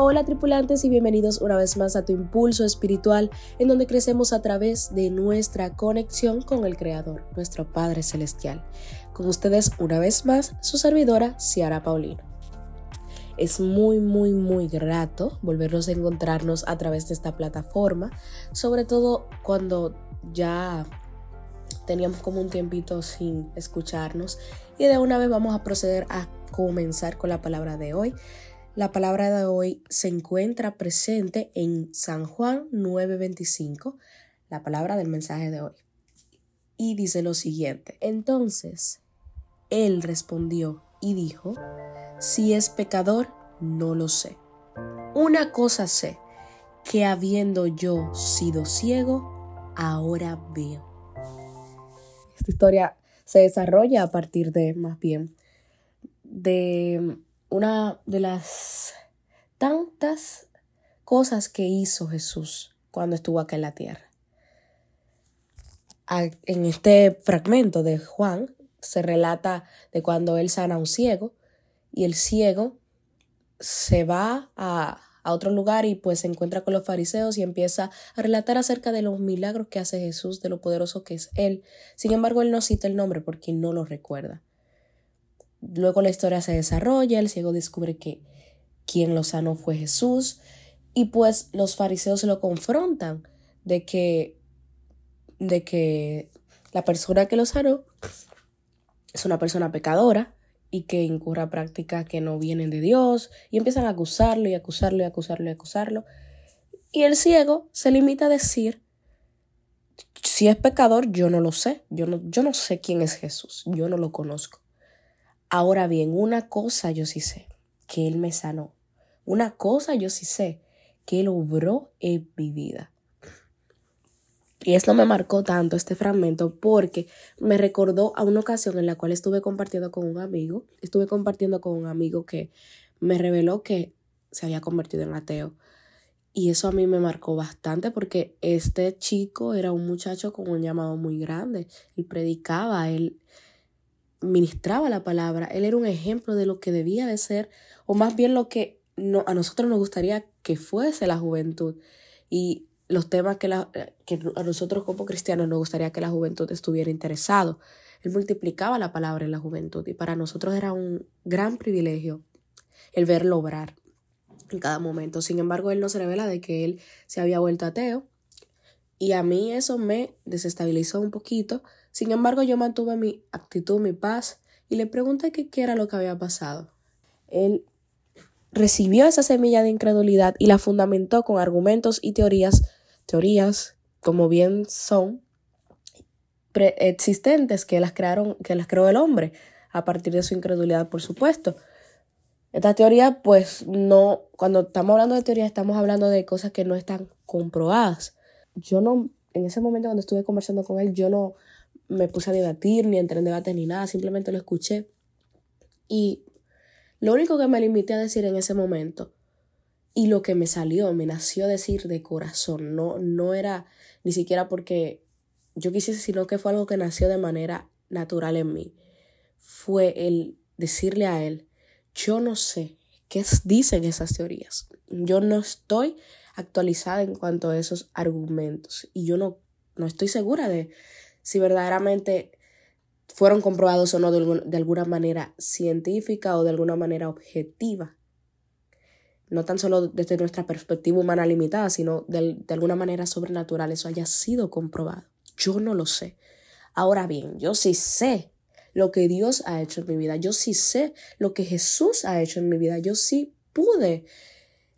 Hola tripulantes y bienvenidos una vez más a tu impulso espiritual en donde crecemos a través de nuestra conexión con el Creador, nuestro Padre Celestial. Con ustedes una vez más su servidora Ciara Paulino. Es muy, muy, muy grato volvernos a encontrarnos a través de esta plataforma, sobre todo cuando ya teníamos como un tiempito sin escucharnos y de una vez vamos a proceder a comenzar con la palabra de hoy la palabra de hoy se encuentra presente en San Juan 9:25, la palabra del mensaje de hoy. Y dice lo siguiente, entonces él respondió y dijo, si es pecador, no lo sé. Una cosa sé, que habiendo yo sido ciego, ahora veo. Esta historia se desarrolla a partir de, más bien, de una de las tantas cosas que hizo Jesús cuando estuvo acá en la tierra. En este fragmento de Juan se relata de cuando él sana a un ciego y el ciego se va a, a otro lugar y pues se encuentra con los fariseos y empieza a relatar acerca de los milagros que hace Jesús, de lo poderoso que es Él. Sin embargo, él no cita el nombre porque no lo recuerda. Luego la historia se desarrolla, el ciego descubre que quien lo sanó fue Jesús y pues los fariseos lo confrontan de que de que la persona que lo sanó es una persona pecadora y que incurra prácticas que no vienen de Dios y empiezan a acusarlo y acusarlo y acusarlo y acusarlo. Y el ciego se limita a decir, si es pecador, yo no lo sé, yo no, yo no sé quién es Jesús, yo no lo conozco. Ahora bien, una cosa yo sí sé, que Él me sanó. Una cosa yo sí sé, que Él obró en mi vida. Y esto me marcó tanto este fragmento porque me recordó a una ocasión en la cual estuve compartiendo con un amigo. Estuve compartiendo con un amigo que me reveló que se había convertido en ateo. Y eso a mí me marcó bastante porque este chico era un muchacho con un llamado muy grande. Él predicaba, él ministraba la palabra, él era un ejemplo de lo que debía de ser, o más bien lo que no, a nosotros nos gustaría que fuese la juventud y los temas que, la, que a nosotros como cristianos nos gustaría que la juventud estuviera interesado. Él multiplicaba la palabra en la juventud y para nosotros era un gran privilegio el verlo obrar en cada momento. Sin embargo, él nos revela de que él se había vuelto ateo y a mí eso me desestabilizó un poquito sin embargo, yo mantuve mi actitud, mi paz, y le pregunté qué, era lo que había pasado. Él recibió esa semilla de incredulidad y la fundamentó con argumentos y teorías, teorías como bien son existentes que las crearon, que las creó el hombre a partir de su incredulidad, por supuesto. Esta teoría, pues no, cuando estamos hablando de teoría, estamos hablando de cosas que no están comprobadas. Yo no, en ese momento cuando estuve conversando con él, yo no me puse a debatir, ni entré en debate ni nada, simplemente lo escuché. Y lo único que me limité a decir en ese momento y lo que me salió, me nació decir de corazón, no, no era ni siquiera porque yo quisiese, sino que fue algo que nació de manera natural en mí. Fue el decirle a él, yo no sé qué dicen esas teorías. Yo no estoy actualizada en cuanto a esos argumentos y yo no, no estoy segura de, si verdaderamente fueron comprobados o no de, alguna manera científica o de alguna manera objetiva. No tan solo desde nuestra perspectiva humana limitada, sino de, de alguna manera sobrenatural eso haya sido comprobado. Yo no lo sé. Ahora bien, yo sí sé lo que Dios ha hecho en mi vida. Yo sí sé lo que Jesús ha hecho en mi vida. Yo sí pude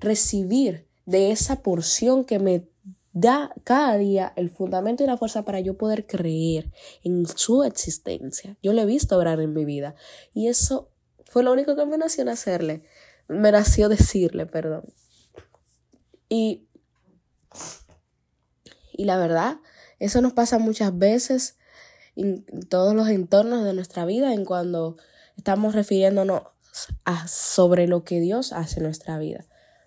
recibir de esa porción que me da cada día el fundamento y la fuerza para yo poder creer en su existencia. Yo lo he visto obrar en mi vida y eso fue lo único que me nació hacerle, me nació decirle, perdón. Y, y la verdad, eso nos pasa muchas veces en todos los entornos de nuestra vida, en cuando estamos refiriéndonos a, sobre lo que Dios hace en nuestra vida.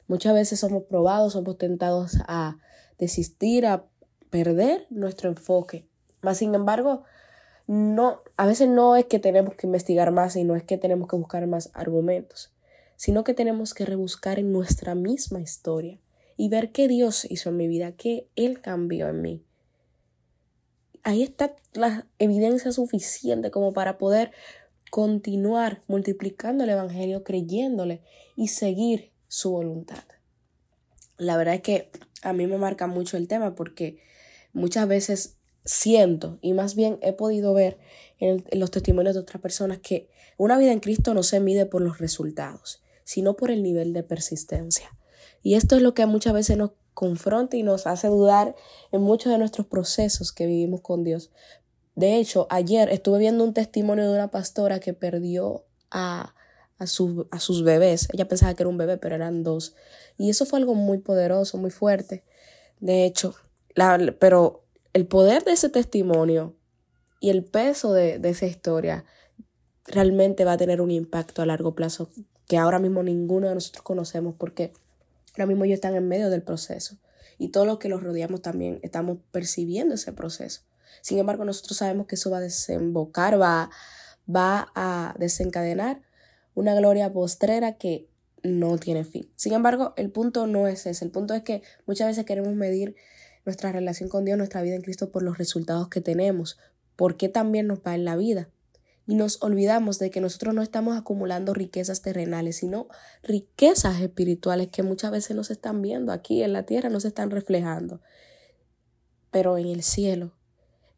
Muchas veces somos probados, somos tentados a desistir, a perder nuestro enfoque. Más sin embargo, no, a veces no es que tenemos que investigar más y no es que tenemos que buscar más argumentos, sino que tenemos que rebuscar en nuestra misma historia y ver qué Dios hizo en mi vida, qué Él cambió en mí. Ahí está la evidencia suficiente como para poder continuar multiplicando el Evangelio, creyéndole y seguir su voluntad. La verdad es que a mí me marca mucho el tema porque muchas veces siento y más bien he podido ver en, los testimonios de otras personas que una vida en Cristo no se mide por los resultados, sino por el nivel de persistencia. Y esto es lo que muchas veces nos confronta y nos hace dudar en muchos de nuestros procesos que vivimos con Dios. De hecho, ayer estuve viendo un testimonio de una pastora que perdió a, a, a sus bebés. Ella pensaba que era un bebé, pero eran dos. Y eso fue algo muy poderoso, muy fuerte. De hecho, la, pero el poder de ese testimonio y el peso de, de esa historia realmente va a tener un impacto a largo plazo que ahora mismo ninguno de nosotros conocemos porque ahora mismo ellos están en medio del proceso y todos los que los rodeamos también estamos percibiendo ese proceso. Sin embargo, nosotros sabemos que eso va a desembocar, va, va a desencadenar una gloria postrera que no tiene fin. Sin embargo, el punto no es ese. El punto es que muchas veces queremos medir nuestra relación con Dios, nuestra vida en Cristo por los resultados que tenemos, porque también nos va en la vida. Y nos olvidamos de que nosotros no estamos acumulando riquezas terrenales, sino riquezas espirituales que muchas veces no se están viendo aquí en la tierra, no se están reflejando. Pero en el cielo,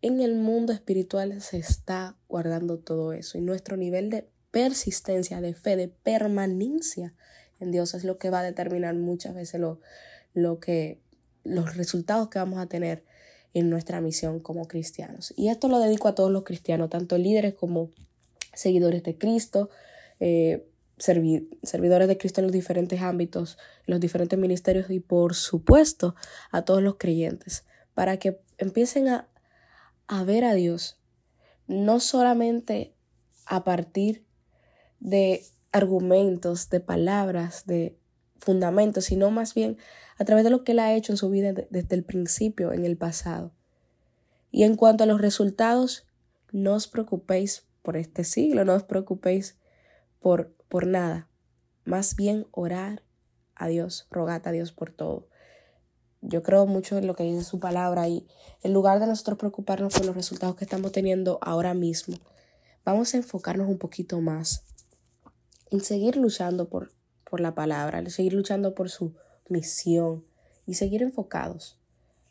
en el mundo espiritual se está guardando todo eso. Y nuestro nivel de persistencia, de fe, de permanencia en Dios es lo que va a determinar muchas veces lo, lo que, los resultados que vamos a tener en nuestra misión como cristianos. Y esto lo dedico a todos los cristianos, tanto líderes como seguidores de Cristo, eh, servidores de Cristo en los diferentes ámbitos, en los diferentes ministerios y por supuesto a todos los creyentes, para que empiecen a a ver a Dios, no solamente a partir de argumentos, de palabras, de fundamentos, sino más bien a través de lo que Él ha hecho en su vida desde el principio, en el pasado. Y en cuanto a los resultados, no os preocupéis por este siglo, no os preocupéis por, por nada. Más bien orar a Dios, rogad a Dios por todo. Yo creo mucho en lo que dice su palabra y en lugar de nosotros preocuparnos por los resultados que estamos teniendo ahora mismo, vamos a enfocarnos un poquito más en seguir luchando por, por la palabra, en seguir luchando por su misión y seguir enfocados,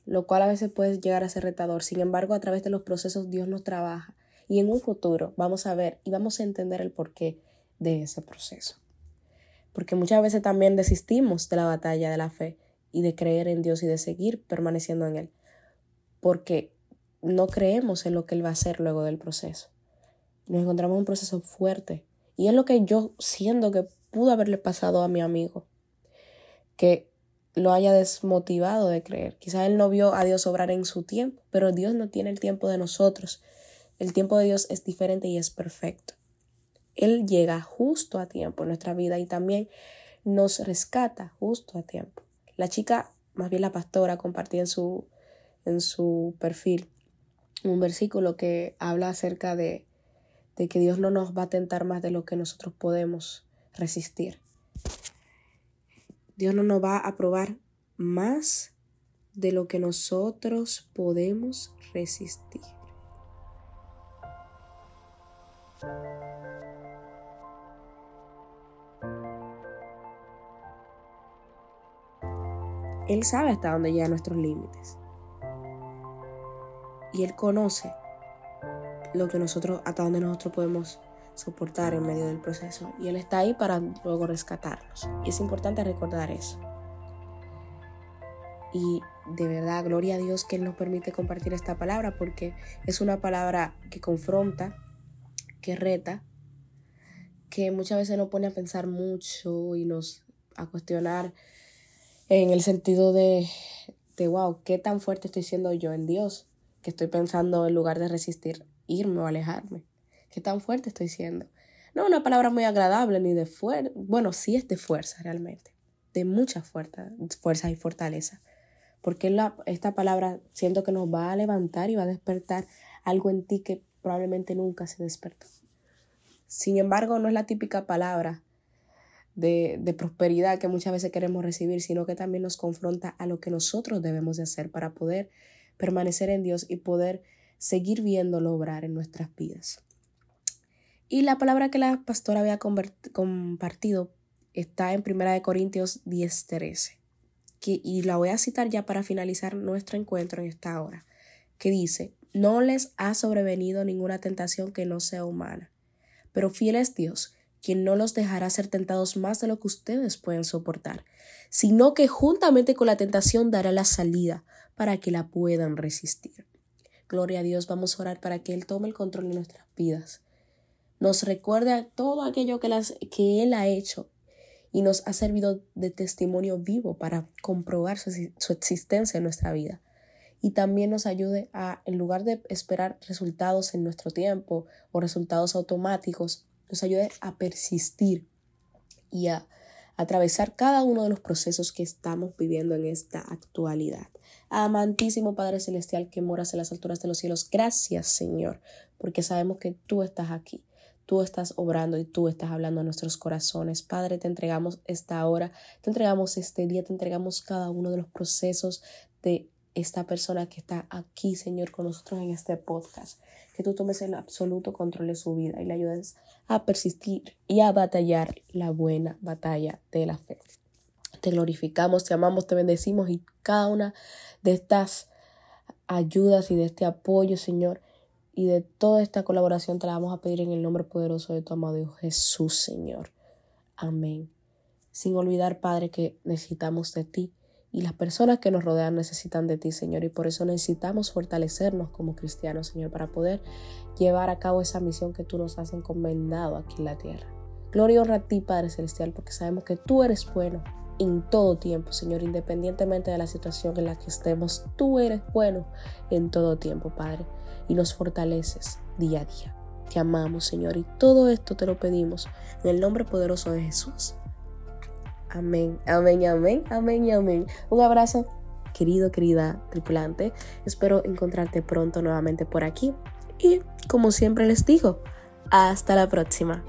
lo cual a veces puede llegar a ser retador. Sin embargo, a través de los procesos Dios nos trabaja y en un futuro vamos a ver y vamos a entender el porqué de ese proceso. Porque muchas veces también desistimos de la batalla de la fe y de creer en Dios y de seguir permaneciendo en Él. Porque no creemos en lo que Él va a hacer luego del proceso. Nos encontramos en un proceso fuerte. Y es lo que yo siento que pudo haberle pasado a mi amigo. Que lo haya desmotivado de creer. Quizás él no vio a Dios obrar en su tiempo, pero Dios no tiene el tiempo de nosotros. El tiempo de Dios es diferente y es perfecto. Él llega justo a tiempo en nuestra vida y también nos rescata justo a tiempo. La chica, más bien la pastora, compartía en su, en su perfil un versículo que habla acerca de, de que Dios no nos va a tentar más de lo que nosotros podemos resistir. Dios no nos va a probar más de lo que nosotros podemos resistir. Él sabe hasta dónde llegan nuestros límites. Y Él conoce lo que nosotros, hasta dónde nosotros podemos soportar en medio del proceso. Y Él está ahí para luego rescatarnos. Y es importante recordar eso. Y de verdad, gloria a Dios que Él nos permite compartir esta palabra porque es una palabra que confronta, que reta, que muchas veces nos pone a pensar mucho y nos a cuestionar en el sentido de, de, wow, qué tan fuerte estoy siendo yo en Dios, que estoy pensando en lugar de resistir, irme o alejarme. Qué tan fuerte estoy siendo. No una palabra muy agradable ni de fuerza, bueno, sí es de fuerza realmente, de mucha fuerza, fuerza y fortaleza. Porque la, esta palabra siento que nos va a levantar y va a despertar algo en ti que probablemente nunca se despertó. Sin embargo, no es la típica palabra de, de, prosperidad que muchas veces queremos recibir, sino que también nos confronta a lo que nosotros debemos de hacer para poder permanecer en Dios y poder seguir viéndolo obrar en nuestras vidas. Y la palabra que la pastora había compartido está en 1 Corintios 10:13, y la voy a citar ya para finalizar nuestro encuentro en esta hora, que dice, no les ha sobrevenido ninguna tentación que no sea humana, pero fiel es Dios, quien no los dejará ser tentados más de lo que ustedes pueden soportar, sino que juntamente con la tentación dará la salida para que la puedan resistir. Gloria a Dios, vamos a orar para que Él tome el control de nuestras vidas. Nos recuerde todo aquello que, las, que Él ha hecho y nos ha servido de testimonio vivo para comprobar su, su existencia en nuestra vida. Y también nos ayude a, en lugar de esperar resultados en nuestro tiempo o resultados automáticos, nos ayude a persistir y a atravesar cada uno de los procesos que estamos viviendo en esta actualidad. Amantísimo Padre Celestial que moras en las alturas de los cielos, gracias Señor, porque sabemos que tú estás aquí. Tú estás obrando y tú estás hablando a nuestros corazones. Padre, te entregamos esta hora, te entregamos este día, te entregamos cada uno de los procesos de esta persona que está aquí, Señor, con nosotros en este podcast. Que tú tomes el absoluto control de su vida y le ayudes a persistir y a batallar la buena batalla de la fe. Te glorificamos, te amamos, te bendecimos y cada una de estas ayudas y de este apoyo, Señor, y de toda esta colaboración te la vamos a pedir en el nombre poderoso de tu amado Hijo Jesús, Señor. Amén. Sin olvidar, Padre, que necesitamos de ti y las personas que nos rodean necesitan de ti, Señor, y por eso necesitamos fortalecernos como cristianos, Señor, para poder llevar a cabo esa misión que tú nos has encomendado aquí en la tierra. Gloria y honra a ti, Padre Celestial, porque sabemos que tú eres bueno en todo tiempo, Señor, independientemente de la situación en la que estemos, tú eres bueno en todo tiempo, Padre, y nos fortaleces día a día. Te amamos, Señor, y todo esto te lo pedimos en el nombre poderoso de Jesús. Amén, amén, amén, amén y amén. Un abrazo, querido, querida tripulante. Espero encontrarte pronto nuevamente por aquí. Y como siempre les digo, hasta la próxima.